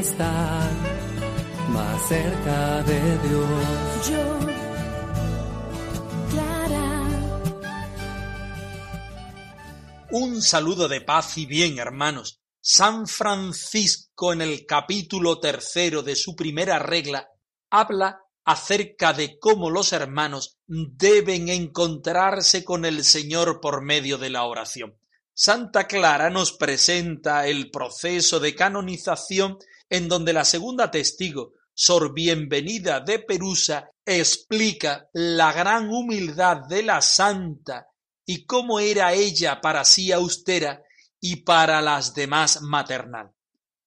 Estar más cerca de Dios. Yo, Clara. Un saludo de paz y bien, hermanos. San Francisco en el capítulo tercero de su primera regla habla acerca de cómo los hermanos deben encontrarse con el Señor por medio de la oración. Santa Clara nos presenta el proceso de canonización en donde la segunda testigo, Sor Bienvenida de Perusa, explica la gran humildad de la santa y cómo era ella para sí austera y para las demás maternal.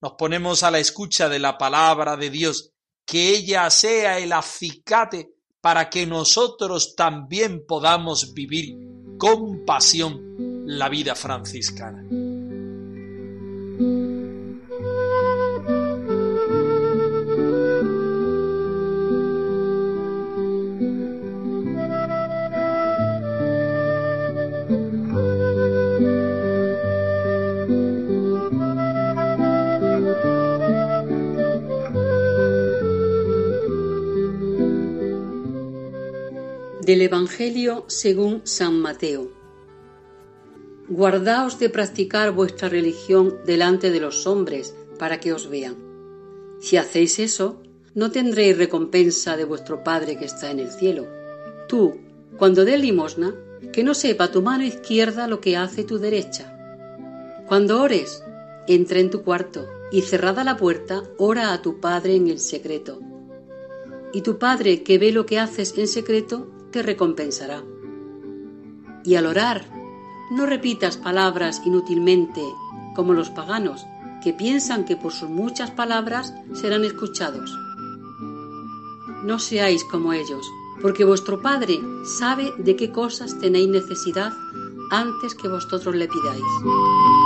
Nos ponemos a la escucha de la palabra de Dios, que ella sea el acicate para que nosotros también podamos vivir con pasión la vida franciscana. Del Evangelio según San Mateo. Guardaos de practicar vuestra religión delante de los hombres para que os vean. Si hacéis eso, no tendréis recompensa de vuestro Padre que está en el cielo. Tú, cuando des limosna, que no sepa tu mano izquierda lo que hace tu derecha. Cuando ores, entra en tu cuarto y cerrada la puerta, ora a tu Padre en el secreto. Y tu Padre que ve lo que haces en secreto, te recompensará. Y al orar, no repitas palabras inútilmente como los paganos, que piensan que por sus muchas palabras serán escuchados. No seáis como ellos, porque vuestro Padre sabe de qué cosas tenéis necesidad antes que vosotros le pidáis.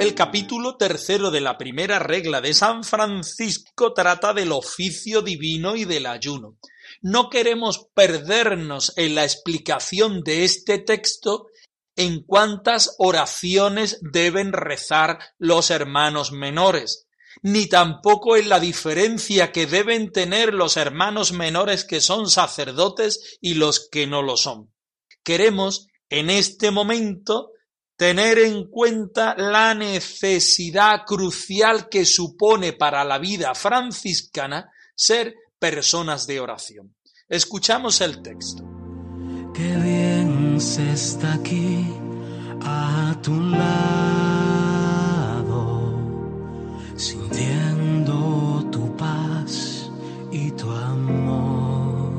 El capítulo tercero de la primera regla de San Francisco trata del oficio divino y del ayuno. No queremos perdernos en la explicación de este texto en cuántas oraciones deben rezar los hermanos menores, ni tampoco en la diferencia que deben tener los hermanos menores que son sacerdotes y los que no lo son. Queremos en este momento tener en cuenta la necesidad crucial que supone para la vida franciscana ser personas de oración. Escuchamos el texto. Qué bien se está aquí a tu lado, sintiendo tu paz y tu amor.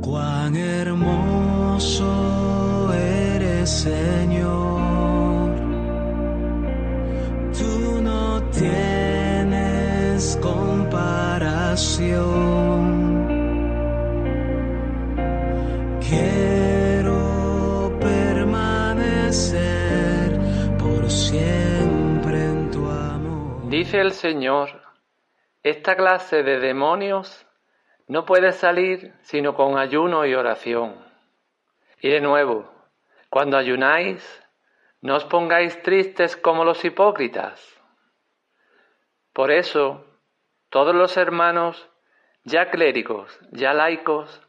Cuán hermoso Señor. Tú no tienes comparación. Quiero permanecer por siempre en tu amor. Dice el Señor, esta clase de demonios no puede salir sino con ayuno y oración. Y de nuevo, cuando ayunáis, no os pongáis tristes como los hipócritas. Por eso, todos los hermanos, ya clérigos, ya laicos,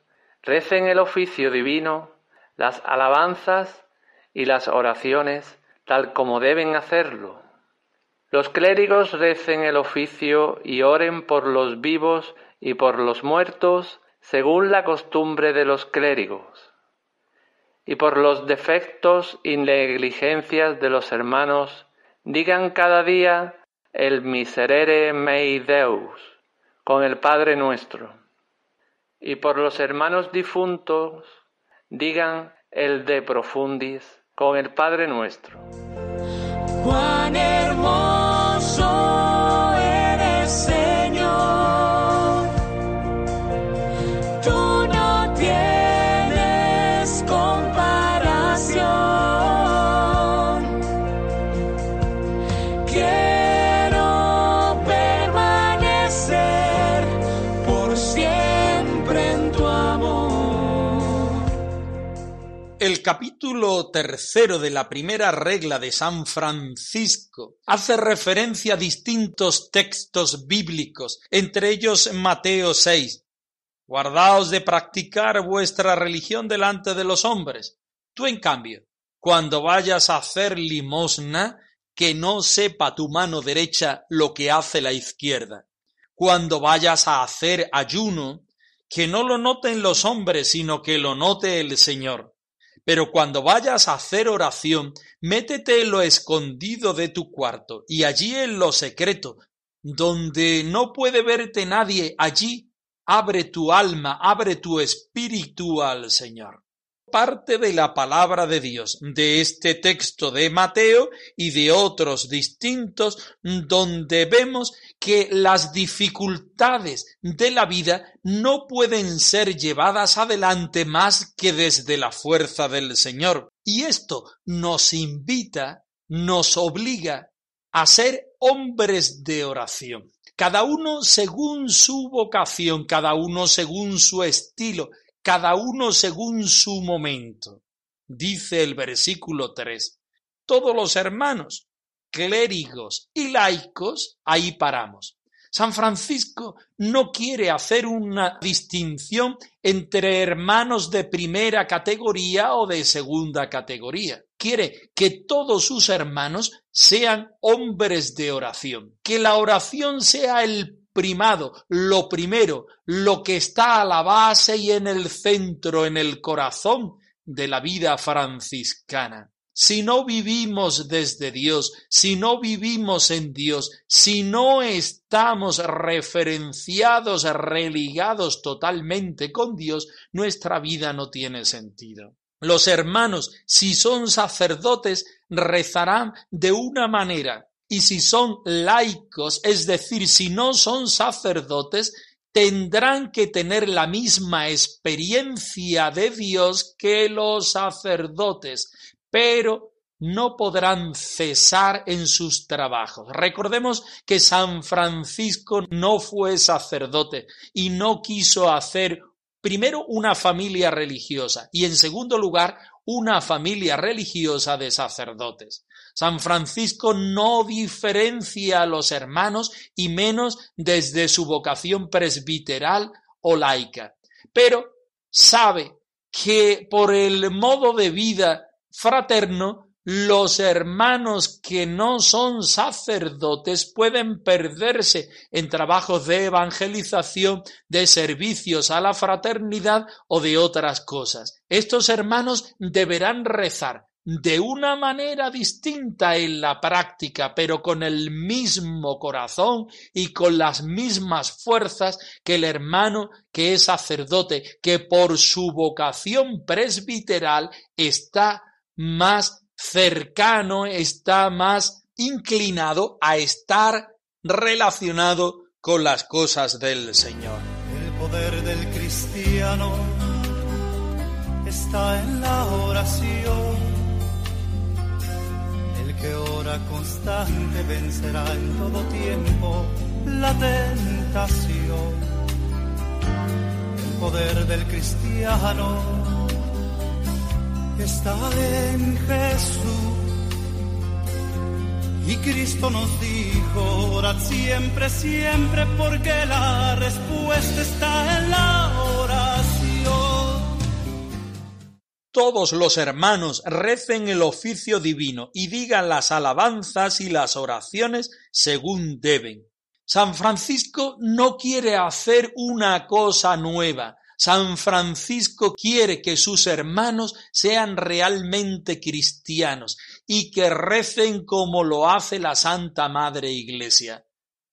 recen el oficio divino, las alabanzas y las oraciones tal como deben hacerlo. Los clérigos recen el oficio y oren por los vivos y por los muertos según la costumbre de los clérigos, y por los defectos y negligencias de los hermanos digan cada día el miserere mei Deus, con el Padre nuestro. Y por los hermanos difuntos, digan el de profundis con el Padre nuestro. El capítulo tercero de la primera regla de San Francisco hace referencia a distintos textos bíblicos, entre ellos Mateo 6. Guardaos de practicar vuestra religión delante de los hombres. Tú, en cambio, cuando vayas a hacer limosna, que no sepa tu mano derecha lo que hace la izquierda. Cuando vayas a hacer ayuno, que no lo noten los hombres, sino que lo note el Señor. Pero cuando vayas a hacer oración, métete en lo escondido de tu cuarto y allí en lo secreto, donde no puede verte nadie, allí abre tu alma, abre tu espíritu al Señor. Parte de la palabra de Dios, de este texto de Mateo y de otros distintos, donde vemos que las dificultades de la vida no pueden ser llevadas adelante más que desde la fuerza del Señor. Y esto nos invita, nos obliga a ser hombres de oración. Cada uno según su vocación, cada uno según su estilo, cada uno según su momento. Dice el versículo 3. Todos los hermanos, clérigos y laicos, ahí paramos. San Francisco no quiere hacer una distinción entre hermanos de primera categoría o de segunda categoría. Quiere que todos sus hermanos sean hombres de oración, que la oración sea el primado, lo primero, lo que está a la base y en el centro, en el corazón de la vida franciscana. Si no vivimos desde Dios, si no vivimos en Dios, si no estamos referenciados, religados totalmente con Dios, nuestra vida no tiene sentido. Los hermanos, si son sacerdotes, rezarán de una manera, y si son laicos, es decir, si no son sacerdotes, tendrán que tener la misma experiencia de Dios que los sacerdotes, pero no podrán cesar en sus trabajos. Recordemos que San Francisco no fue sacerdote y no quiso hacer primero una familia religiosa y en segundo lugar una familia religiosa de sacerdotes. San Francisco no diferencia a los hermanos y menos desde su vocación presbiteral o laica, pero sabe que por el modo de vida fraterno, los hermanos que no son sacerdotes pueden perderse en trabajos de evangelización, de servicios a la fraternidad o de otras cosas. Estos hermanos deberán rezar de una manera distinta en la práctica, pero con el mismo corazón y con las mismas fuerzas que el hermano que es sacerdote, que por su vocación presbiteral está más cercano, está más inclinado a estar relacionado con las cosas del Señor. El poder del cristiano está en la oración. El que ora constante vencerá en todo tiempo la tentación. El poder del cristiano está en Jesús. Y Cristo nos dijo, orad siempre, siempre, porque la respuesta está en la oración. Todos los hermanos recen el oficio divino y digan las alabanzas y las oraciones según deben. San Francisco no quiere hacer una cosa nueva, San Francisco quiere que sus hermanos sean realmente cristianos y que recen como lo hace la Santa Madre Iglesia.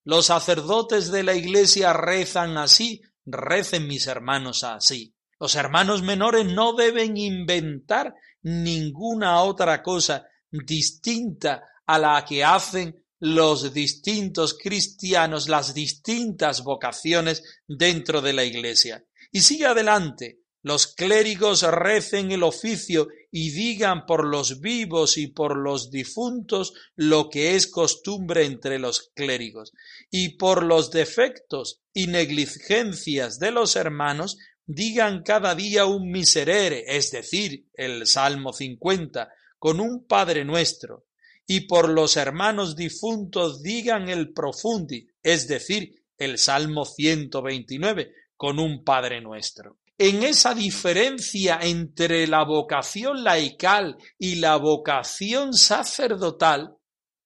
Los sacerdotes de la iglesia rezan así, recen mis hermanos así. Los hermanos menores no deben inventar ninguna otra cosa distinta a la que hacen los distintos cristianos, las distintas vocaciones dentro de la iglesia. Y sigue adelante, los clérigos recen el oficio y digan por los vivos y por los difuntos lo que es costumbre entre los clérigos, y por los defectos y negligencias de los hermanos digan cada día un miserere, es decir, el Salmo 50, con un Padre nuestro, y por los hermanos difuntos digan el profundi, es decir, el Salmo 129, con un Padre nuestro en esa diferencia entre la vocación laical y la vocación sacerdotal,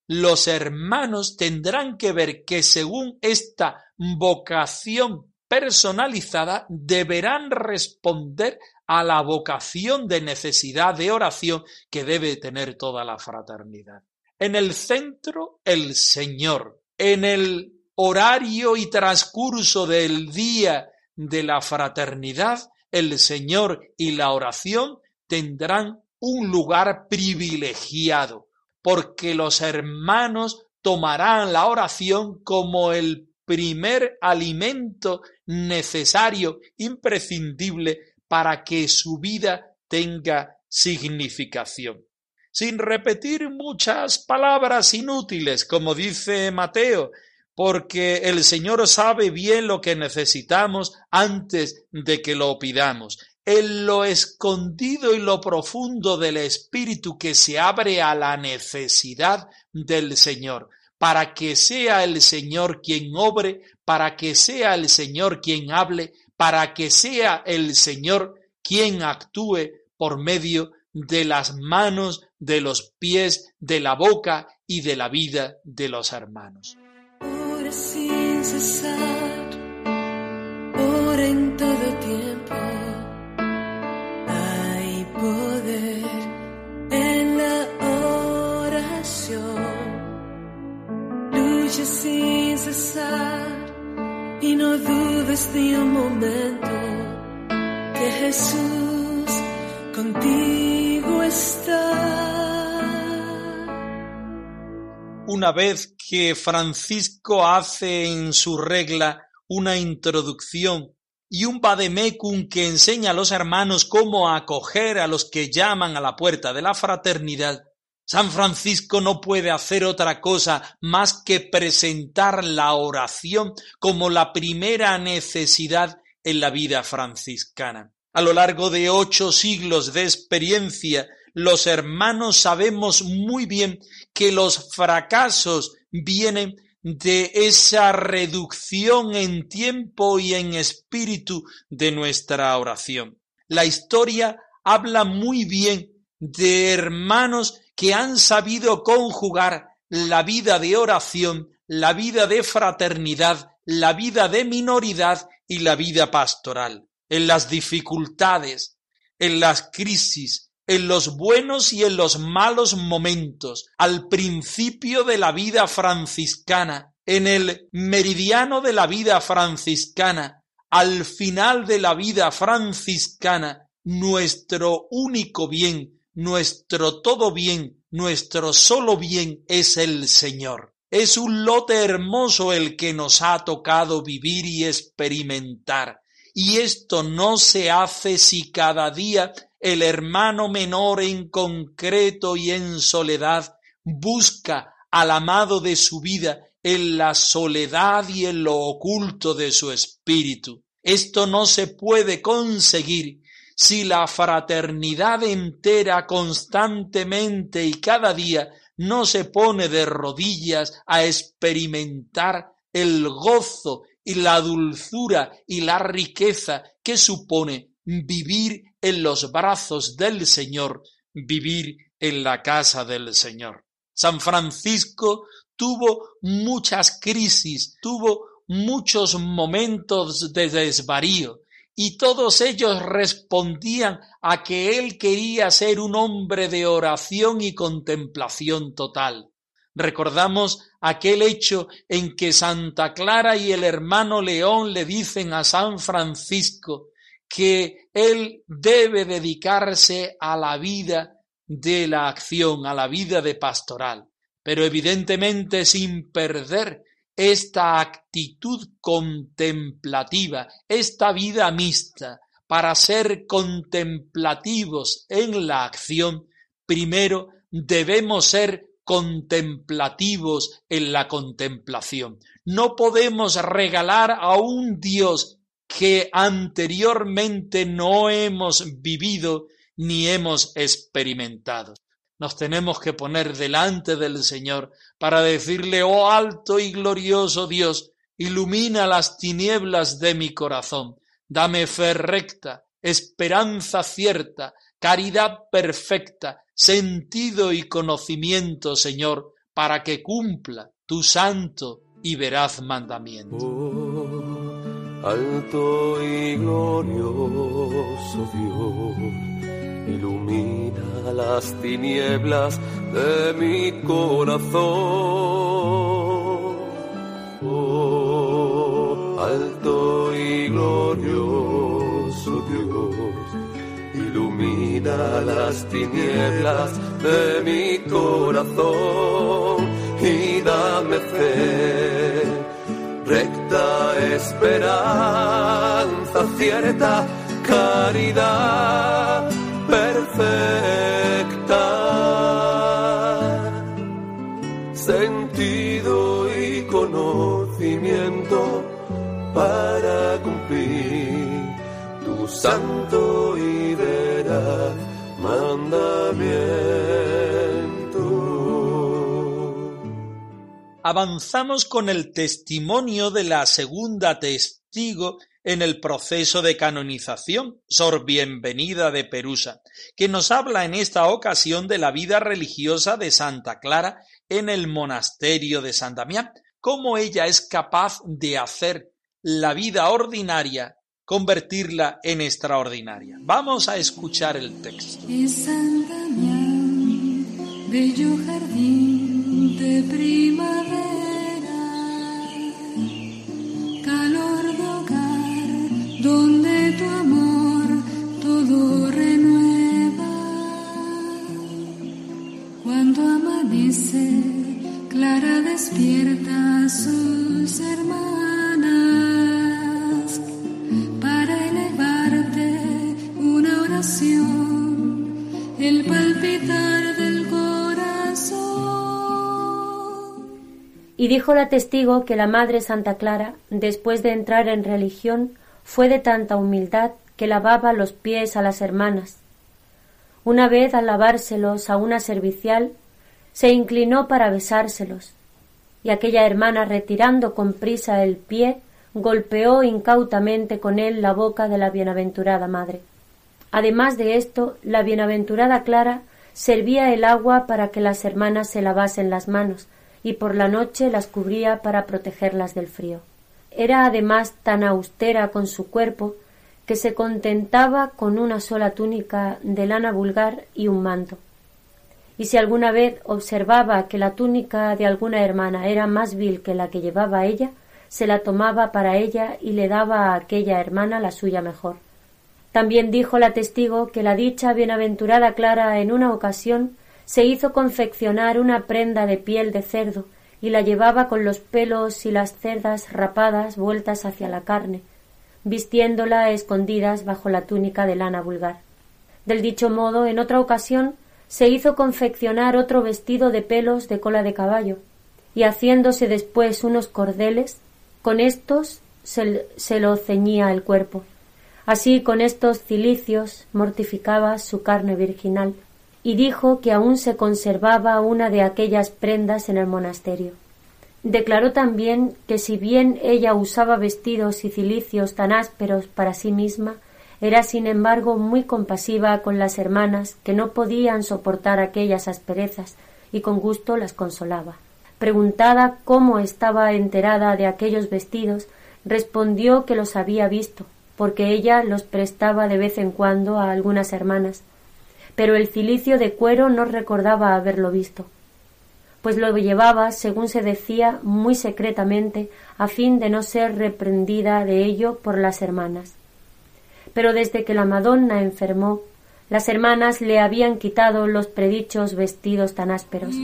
los hermanos tendrán que ver que según esta vocación personalizada deberán responder a la vocación de necesidad de oración que debe tener toda la fraternidad. En el centro, el Señor. En el horario y transcurso del día de la fraternidad, el Señor y la oración tendrán un lugar privilegiado, porque los hermanos tomarán la oración como el primer alimento necesario, imprescindible, para que su vida tenga significación. Sin repetir muchas palabras inútiles, como dice Mateo, porque el Señor sabe bien lo que necesitamos antes de que lo pidamos. En lo escondido y lo profundo del Espíritu que se abre a la necesidad del Señor, para que sea el Señor quien obre, para que sea el Señor quien hable, para que sea el Señor quien actúe por medio de las manos, de los pies, de la boca y de la vida de los hermanos sin cesar, por en todo tiempo. Hay poder en la oración. Lucha sin cesar y no dudes ni un momento que Jesús contigo está una vez que Francisco hace en su regla una introducción y un vademecum que enseña a los hermanos cómo acoger a los que llaman a la puerta de la fraternidad, San Francisco no puede hacer otra cosa más que presentar la oración como la primera necesidad en la vida franciscana. A lo largo de ocho siglos de experiencia, los hermanos sabemos muy bien que los fracasos vienen de esa reducción en tiempo y en espíritu de nuestra oración. La historia habla muy bien de hermanos que han sabido conjugar la vida de oración, la vida de fraternidad, la vida de minoridad y la vida pastoral. En las dificultades, en las crisis, en los buenos y en los malos momentos, al principio de la vida franciscana, en el meridiano de la vida franciscana, al final de la vida franciscana, nuestro único bien, nuestro todo bien, nuestro solo bien es el Señor. Es un lote hermoso el que nos ha tocado vivir y experimentar. Y esto no se hace si cada día el hermano menor en concreto y en soledad busca al amado de su vida en la soledad y en lo oculto de su espíritu. Esto no se puede conseguir si la fraternidad entera constantemente y cada día no se pone de rodillas a experimentar el gozo y la dulzura y la riqueza que supone vivir en los brazos del Señor, vivir en la casa del Señor. San Francisco tuvo muchas crisis, tuvo muchos momentos de desvarío, y todos ellos respondían a que él quería ser un hombre de oración y contemplación total. Recordamos aquel hecho en que Santa Clara y el hermano León le dicen a San Francisco que él debe dedicarse a la vida de la acción, a la vida de pastoral, pero evidentemente sin perder esta actitud contemplativa, esta vida mixta, para ser contemplativos en la acción, primero debemos ser contemplativos en la contemplación. No podemos regalar a un Dios que anteriormente no hemos vivido ni hemos experimentado. Nos tenemos que poner delante del Señor para decirle, oh alto y glorioso Dios, ilumina las tinieblas de mi corazón, dame fe recta, esperanza cierta, caridad perfecta, sentido y conocimiento, Señor, para que cumpla tu santo y veraz mandamiento. Oh, alto y glorioso Dios, ilumina las tinieblas de mi corazón. Oh, alto y glorioso Dios ilumina las tinieblas de mi corazón y dame fe, recta esperanza, cierta caridad perfecta, sentido y conocimiento para cumplir santo y Avanzamos con el testimonio de la segunda testigo en el proceso de canonización, Sor Bienvenida de Perusa, que nos habla en esta ocasión de la vida religiosa de Santa Clara en el monasterio de San Damián, cómo ella es capaz de hacer la vida ordinaria convertirla en extraordinaria. Vamos a escuchar el texto. San Damián, bello jardín de primavera, calor de hogar, donde tu amor todo renueva. Cuando amanece, Clara despierta sus hermanas Dijo la testigo que la Madre Santa Clara, después de entrar en religión, fue de tanta humildad que lavaba los pies a las hermanas. Una vez al lavárselos a una servicial, se inclinó para besárselos, y aquella hermana retirando con prisa el pie, golpeó incautamente con él la boca de la bienaventurada madre. Además de esto, la bienaventurada Clara servía el agua para que las hermanas se lavasen las manos y por la noche las cubría para protegerlas del frío. Era además tan austera con su cuerpo que se contentaba con una sola túnica de lana vulgar y un manto. Y si alguna vez observaba que la túnica de alguna hermana era más vil que la que llevaba ella, se la tomaba para ella y le daba a aquella hermana la suya mejor. También dijo la testigo que la dicha bienaventurada Clara en una ocasión se hizo confeccionar una prenda de piel de cerdo y la llevaba con los pelos y las cerdas rapadas vueltas hacia la carne, vistiéndola escondidas bajo la túnica de lana vulgar. Del dicho modo, en otra ocasión, se hizo confeccionar otro vestido de pelos de cola de caballo, y haciéndose después unos cordeles, con estos se lo ceñía el cuerpo. Así con estos cilicios mortificaba su carne virginal, y dijo que aún se conservaba una de aquellas prendas en el monasterio. Declaró también que si bien ella usaba vestidos y cilicios tan ásperos para sí misma, era sin embargo muy compasiva con las hermanas que no podían soportar aquellas asperezas y con gusto las consolaba. Preguntada cómo estaba enterada de aquellos vestidos, respondió que los había visto, porque ella los prestaba de vez en cuando a algunas hermanas, pero el cilicio de cuero no recordaba haberlo visto. pues lo llevaba, según se decía, muy secretamente, a fin de no ser reprendida de ello por las hermanas. Pero desde que la Madonna enfermó, las hermanas le habían quitado los predichos vestidos tan ásperos.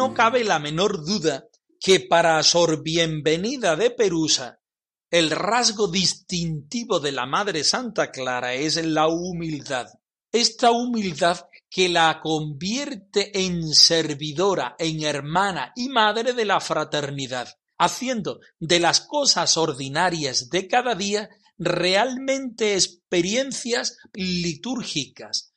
No cabe la menor duda que para Sor Bienvenida de Perusa el rasgo distintivo de la Madre Santa Clara es la humildad. Esta humildad que la convierte en servidora, en hermana y madre de la fraternidad, haciendo de las cosas ordinarias de cada día realmente experiencias litúrgicas,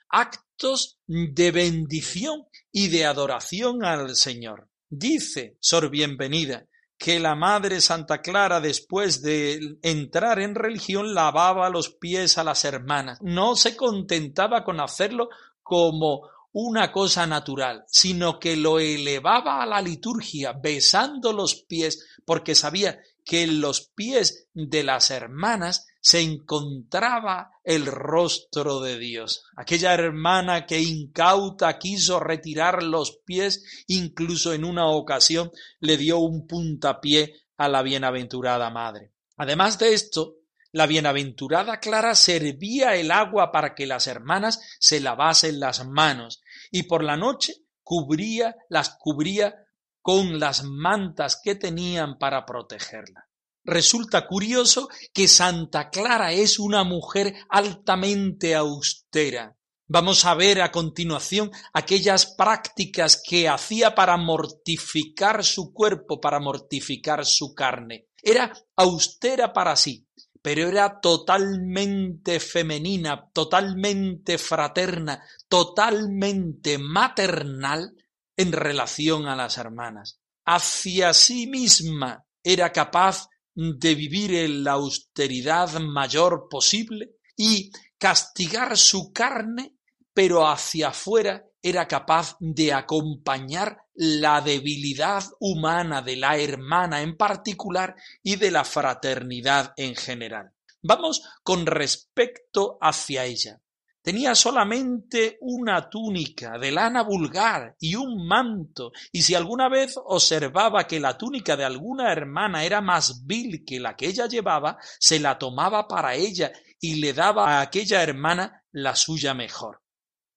de bendición y de adoración al Señor. Dice Sor Bienvenida que la Madre Santa Clara después de entrar en religión lavaba los pies a las hermanas. No se contentaba con hacerlo como una cosa natural, sino que lo elevaba a la liturgia, besando los pies, porque sabía que en los pies de las hermanas se encontraba el rostro de Dios. Aquella hermana que incauta quiso retirar los pies, incluso en una ocasión le dio un puntapié a la bienaventurada madre. Además de esto, la bienaventurada Clara servía el agua para que las hermanas se lavasen las manos y por la noche cubría, las cubría con las mantas que tenían para protegerla. Resulta curioso que Santa Clara es una mujer altamente austera. Vamos a ver a continuación aquellas prácticas que hacía para mortificar su cuerpo, para mortificar su carne. Era austera para sí, pero era totalmente femenina, totalmente fraterna, totalmente maternal en relación a las hermanas. Hacia sí misma era capaz de vivir en la austeridad mayor posible y castigar su carne, pero hacia afuera era capaz de acompañar la debilidad humana de la hermana en particular y de la fraternidad en general. Vamos con respecto hacia ella. Tenía solamente una túnica de lana vulgar y un manto, y si alguna vez observaba que la túnica de alguna hermana era más vil que la que ella llevaba, se la tomaba para ella y le daba a aquella hermana la suya mejor.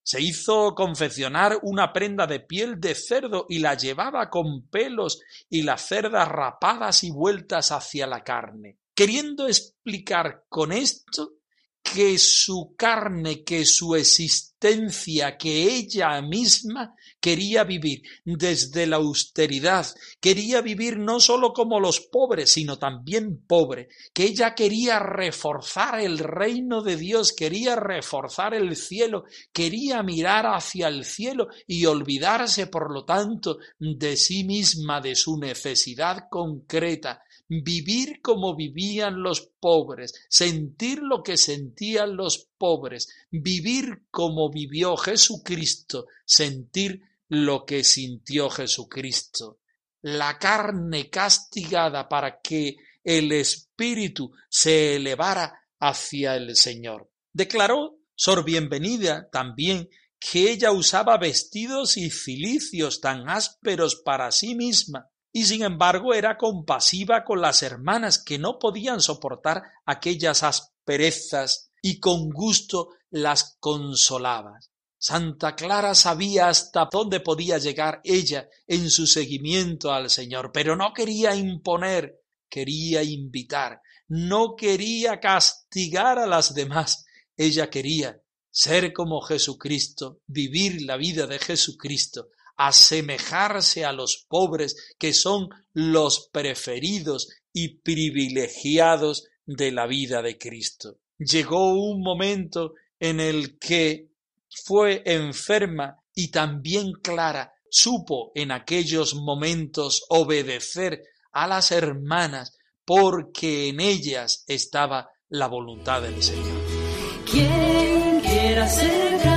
Se hizo confeccionar una prenda de piel de cerdo y la llevaba con pelos y las cerdas rapadas y vueltas hacia la carne, queriendo explicar con esto que su carne, que su existencia, que ella misma quería vivir desde la austeridad, quería vivir no sólo como los pobres, sino también pobre, que ella quería reforzar el reino de Dios, quería reforzar el cielo, quería mirar hacia el cielo y olvidarse, por lo tanto, de sí misma, de su necesidad concreta, vivir como vivían los pobres, sentir lo que sentían los pobres, vivir como vivió Jesucristo, sentir lo que sintió Jesucristo. La carne castigada para que el espíritu se elevara hacia el Señor. Declaró Sor Bienvenida también que ella usaba vestidos y cilicios tan ásperos para sí misma y sin embargo era compasiva con las hermanas que no podían soportar aquellas asperezas y con gusto las consolaba. Santa Clara sabía hasta dónde podía llegar ella en su seguimiento al Señor, pero no quería imponer, quería invitar, no quería castigar a las demás, ella quería ser como Jesucristo, vivir la vida de Jesucristo, asemejarse a los pobres que son los preferidos y privilegiados de la vida de Cristo. Llegó un momento en el que fue enferma y también Clara supo en aquellos momentos obedecer a las hermanas porque en ellas estaba la voluntad del Señor. Quien quiera ser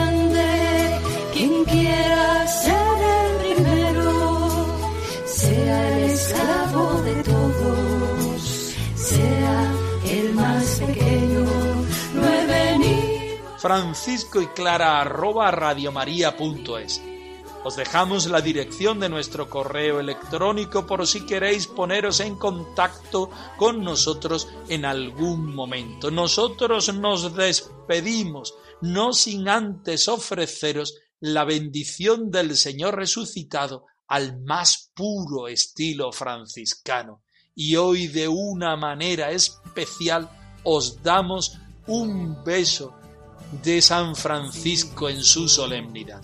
Francisco y Clara arroba radiomaria.es. Os dejamos la dirección de nuestro correo electrónico por si queréis poneros en contacto con nosotros en algún momento. Nosotros nos despedimos, no sin antes ofreceros la bendición del Señor resucitado al más puro estilo franciscano. Y hoy de una manera especial os damos un beso de San Francisco en su solemnidad.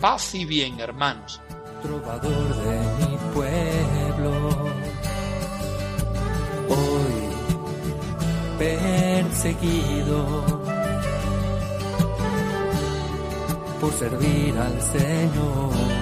Paz y bien, hermanos. Trovador de mi pueblo, hoy perseguido por servir al Señor.